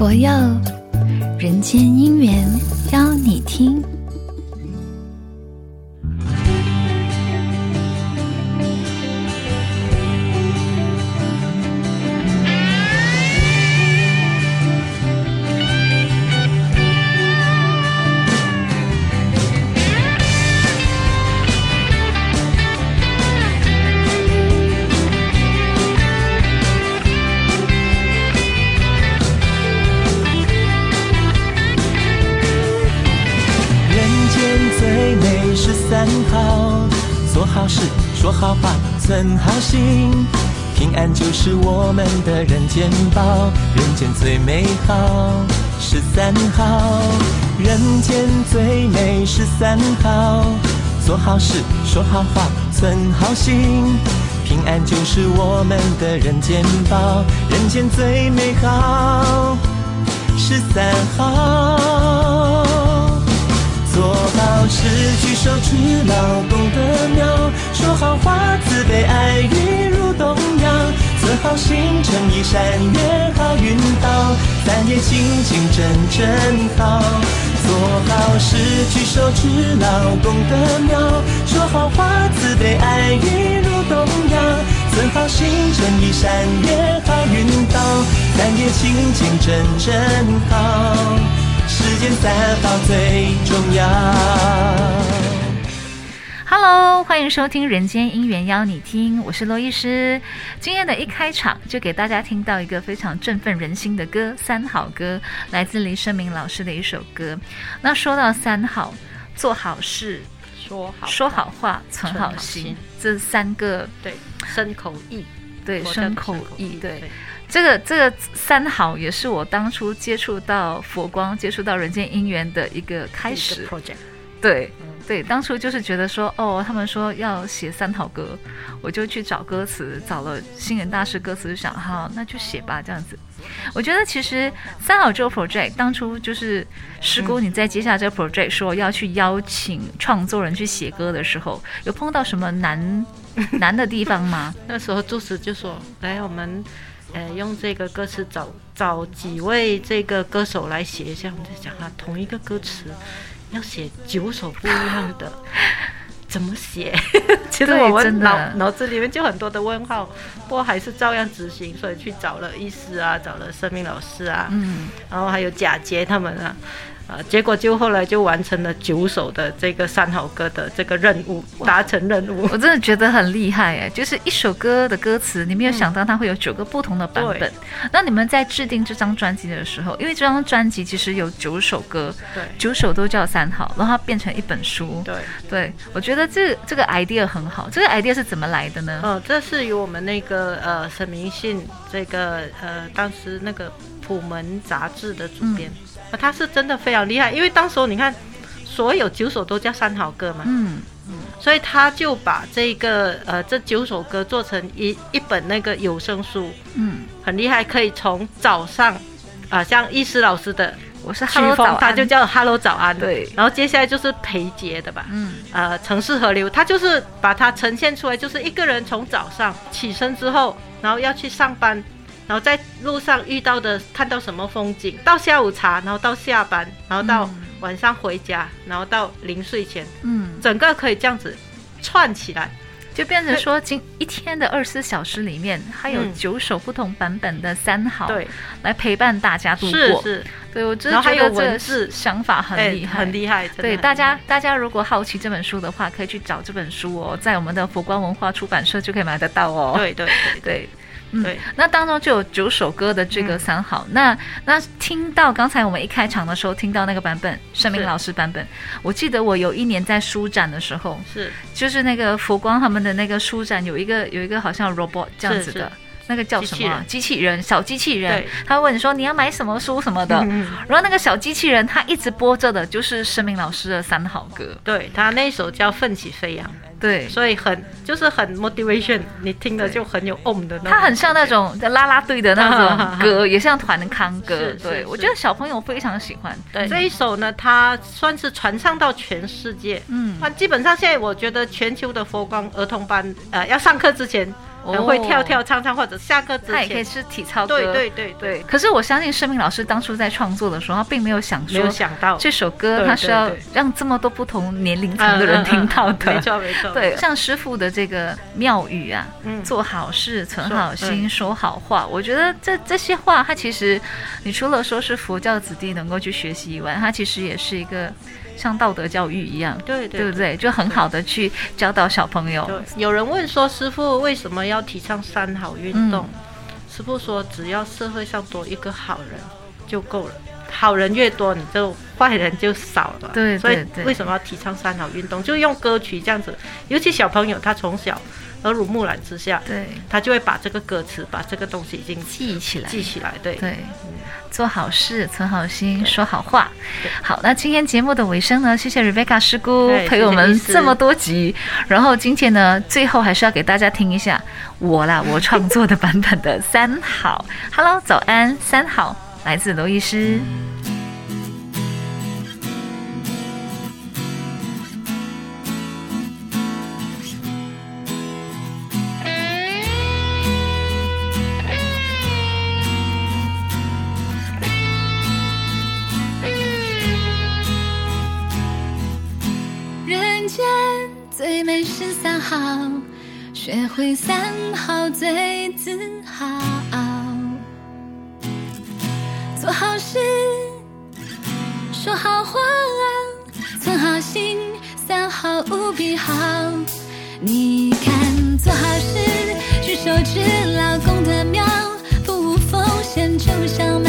佛佑人间姻缘，邀你听。好，做好事，说好话存好心，平安就是我们的人间宝。人间最美好十三好，人间最美十三好。做好事，说好话，存好心，平安就是我们的人间宝。人间最美好十三好。做好事，举手之劳，功德妙。说好话，慈悲爱语如东洋。存好心，诚意善愿好运到。三业清净真真好。做好事，举手之劳，功德妙。说好话，慈悲爱语如东洋。存好心，诚意善愿好运到。三业清净真真好。世间三好最重要。Hello，欢迎收听《人间姻缘》，邀你听，我是罗医师。今天的一开场就给大家听到一个非常振奋人心的歌，《三好歌》，来自李生民老师的一首歌。那说到三好，做好事，说好说好话，存好心，这三个对身口意，对身口意，对。这个这个三好也是我当初接触到佛光、接触到人间姻缘的一个开始。project，对、嗯、对，当初就是觉得说，哦，他们说要写三好歌，我就去找歌词，找了星人大师歌词，就想，好，那就写吧，这样子。我觉得其实三好这个 project 当初就是师姑你在接下这个 project 说要去邀请创作人去写歌的时候，有碰到什么难难的地方吗？那时候住持就说，来我们。呃，用这个歌词找找几位这个歌手来写一下，我们在讲啊，同一个歌词要写九首不一样的，怎么写？其实我们脑脑子里面就很多的问号，不过还是照样执行，所以去找了医师啊，找了生命老师啊，嗯，然后还有贾杰他们啊。啊，结果就后来就完成了九首的这个三好歌的这个任务，达成任务。我真的觉得很厉害哎，就是一首歌的歌词，你没有想到它会有九个不同的版本。嗯、那你们在制定这张专辑的时候，因为这张专辑其实有九首歌，对，九首都叫三好，然后它变成一本书。对，对我觉得这这个 idea 很好。这个 idea 是怎么来的呢？哦，这是由我们那个呃沈明信这个呃当时那个普门杂志的主编。嗯他是真的非常厉害，因为当时候你看，所有九首都叫三好歌嘛，嗯。嗯，所以他就把这个呃这九首歌做成一一本那个有声书，嗯，很厉害，可以从早上啊、呃，像易师老师的我是曲风，他就叫 Hello 早安，对，然后接下来就是裴杰的吧，嗯，呃城市河流，他就是把它呈现出来，就是一个人从早上起身之后，然后要去上班。然后在路上遇到的，看到什么风景，到下午茶，然后到下班，然后到晚上回家，嗯、然后到临睡前，嗯，整个可以这样子串起来，就变成说，今一天的二十四小时里面，还有九首不同版本的三好，对、嗯，来陪伴大家度过。是是，对我真的觉得这是想法很厉害，很厉害。对大家，大家如果好奇这本书的话，可以去找这本书哦，在我们的佛光文化出版社就可以买得到哦。对对。对对。嗯，那当中就有九首歌的这个三好。嗯、那那听到刚才我们一开场的时候听到那个版本，生命老师版本，我记得我有一年在书展的时候，是就是那个佛光他们的那个书展有一个有一个好像 robot 这样子的。那个叫什么？机器人，小机器人。他会问你说你要买什么书什么的。嗯、然后那个小机器人，他一直播着的就是生命老师的三好歌。对，他那一首叫《奋起飞扬》。对，所以很就是很 motivation，你听了就很有 om 的那种。他很像那种拉拉队的那种 歌，也像团康歌。对，我觉得小朋友非常喜欢。对，这一首呢，它算是传唱到全世界。嗯，基本上现在我觉得全球的佛光儿童班，呃，要上课之前。哦、会跳跳唱唱，或者下课之前他也可以是体操歌。对对对对，对。可是我相信生命老师当初在创作的时候，他并没有想说，没有想到这首歌他是要让这么多不同年龄层的人听到的。没错没错。对，像师傅的这个妙语啊，嗯、做好事、存好心、说，说好话，我觉得这这些话，他其实你除了说是佛教子弟能够去学习以外，他其实也是一个。像道德教育一样，对对，对不对？就很好的去教导小朋友。有人问说，师傅为什么要提倡三好运动？嗯、师傅说，只要社会上多一个好人就够了，好人越多，你就坏人就少了。对，所以为什么要提倡三好运动？就用歌曲这样子，尤其小朋友他从小。耳濡目染之下，对，他就会把这个歌词，把这个东西已经记起来，记起来，对对，做好事，存好心，说好话。好，那今天节目的尾声呢？谢谢 Rebecca 师姑陪我们这么多集，然后今天呢，最后还是要给大家听一下我啦，我创作的版本的三好。Hello，早安，三好，来自罗医师。人间最美是三好，学会三好最自豪。做好事，说好话，存好心，三好无比好。你看，做好事，举手之劳，功德妙，不无风险，就像